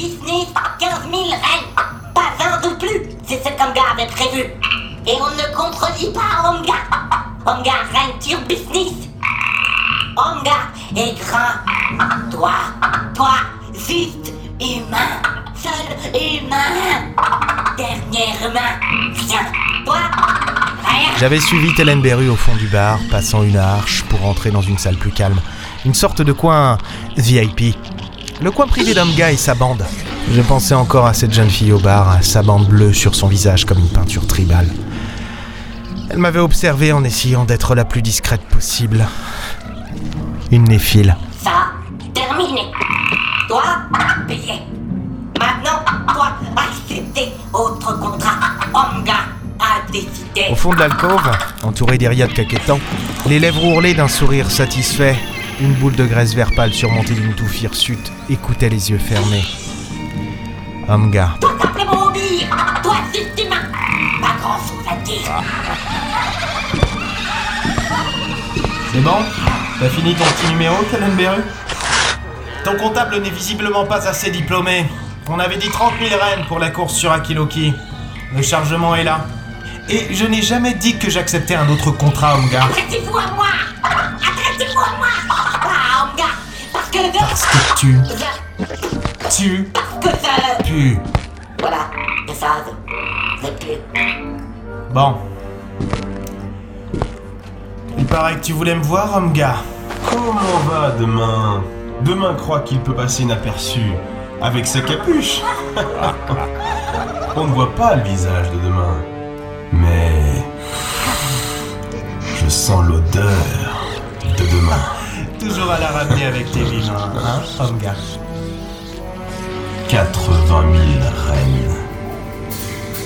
business 15 000 rêves, pas 20 de plus, c'est ce qu'Anga avait prévu. Et on ne contredit pas Anga. Anga règne sur business. Anga est grand. Toi, toi, juste humain, seul humain, Dernière main. Viens, Toi, rien. J'avais suivi Hélène Berru au fond du bar, passant une arche pour entrer dans une salle plus calme. Une sorte de coin VIP, le coin privé d'Omga et sa bande. Je pensais encore à cette jeune fille au bar, sa bande bleue sur son visage comme une peinture tribale. Elle m'avait observé en essayant d'être la plus discrète possible. Une néphile. Ça, terminé. Toi, payé. Maintenant, toi, accepter autre contrat. Omga a décidé. Au fond de l'alcôve, entouré d'Iriades caquettant, les lèvres ourlées d'un sourire satisfait, une boule de graisse vert pâle surmontée d'une touffe hirsute écoutait les yeux fermés. Omga. Toi, t'appelais mon hobby. Toi. Pas grand chose à dire. C'est bon T'as fini ton petit numéro, Kellenberry Ton comptable n'est visiblement pas assez diplômé. On avait dit 30 000 rennes pour la course sur Akiloki. Le chargement est là. Et je n'ai jamais dit que j'acceptais un autre contrat, Omga. Adressez-vous à moi. Adressez-vous à moi. Parce que tu, tu, Parce que je... tu. Voilà. Et ça, plus. Bon. Il paraît que tu voulais me voir, Omga. Comment va demain? Demain croit qu'il peut passer inaperçu avec sa capuche. On ne voit pas le visage de demain. Mais je sens l'odeur de demain. Toujours à la ramener avec tes vivants, hein, Omga 80 000 reines.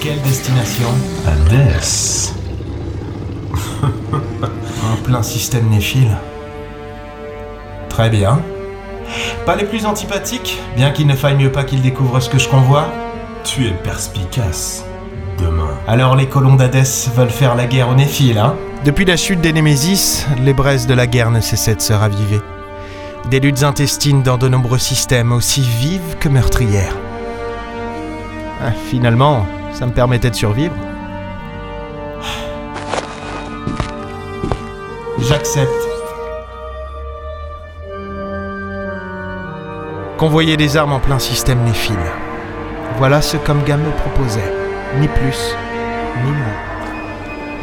Quelle destination? Hadès. En plein système néphile. Très bien. Pas les plus antipathiques, bien qu'il ne faille mieux pas qu'ils découvrent ce que je convois? Tu es perspicace. Demain. Alors les colons d'Hadès veulent faire la guerre aux Néphiles, hein? Depuis la chute des Némésis, les braises de la guerre ne cessaient de se raviver. Des luttes intestines dans de nombreux systèmes, aussi vives que meurtrières. Ah, finalement, ça me permettait de survivre. J'accepte. Convoyer des armes en plein système néphile. Voilà ce qu'Omga me proposait. Ni plus, ni moins.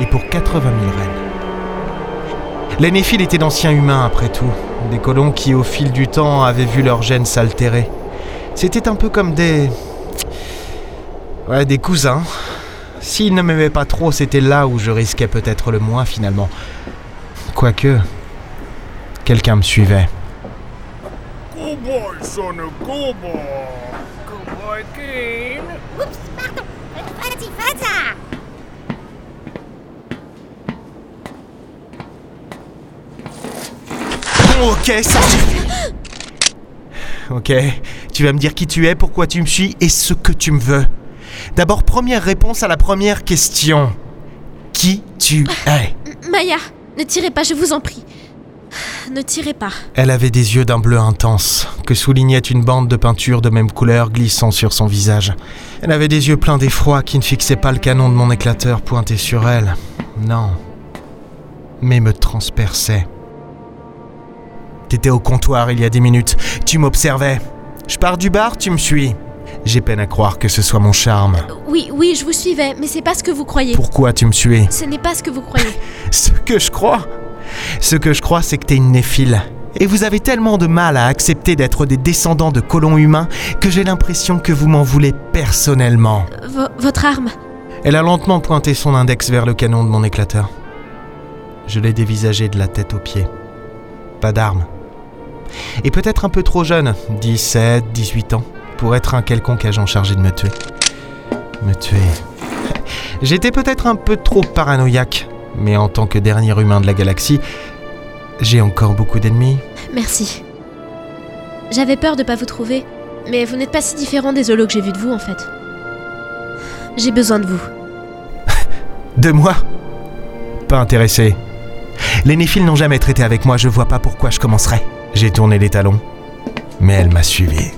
Et pour 80 000 rennes. Les néphiles étaient d'anciens humains après tout. Des colons qui, au fil du temps, avaient vu leurs gènes s'altérer. C'était un peu comme des. Ouais, des cousins. S'ils ne m'aimaient pas trop, c'était là où je risquais peut-être le moins finalement. Quoique. Quelqu'un me suivait. Cowboy, son of cowboy. Cowboy King. Oups, ok, ça. Ok, tu vas me dire qui tu es, pourquoi tu me suis et ce que tu me veux. D'abord, première réponse à la première question. Qui tu es? Maya, ne tirez pas, je vous en prie. Ne tirez pas. Elle avait des yeux d'un bleu intense, que soulignait une bande de peinture de même couleur glissant sur son visage. Elle avait des yeux pleins d'effroi qui ne fixaient pas le canon de mon éclateur pointé sur elle. Non. Mais me transperçaient. T'étais au comptoir il y a dix minutes. Tu m'observais. Je pars du bar, tu me suis. J'ai peine à croire que ce soit mon charme. Oui, oui, je vous suivais, mais c'est pas ce que vous croyez. Pourquoi tu me suis? Ce n'est pas ce que vous croyez. Ce que je crois? Ce que je crois, c'est que t'es une néphile. Et vous avez tellement de mal à accepter d'être des descendants de colons humains que j'ai l'impression que vous m'en voulez personnellement. Vo- votre arme Elle a lentement pointé son index vers le canon de mon éclateur. Je l'ai dévisagé de la tête aux pieds. Pas d'arme. Et peut-être un peu trop jeune, 17, 18 ans, pour être un quelconque agent chargé de me tuer. Me tuer. J'étais peut-être un peu trop paranoïaque, mais en tant que dernier humain de la galaxie, j'ai encore beaucoup d'ennemis. Merci. J'avais peur de pas vous trouver, mais vous n'êtes pas si différent des zolos que j'ai vus de vous en fait. J'ai besoin de vous. De moi? Pas intéressé. Les néphiles n'ont jamais traité avec moi, je vois pas pourquoi je commencerais. J'ai tourné les talons, mais elle m'a suivi.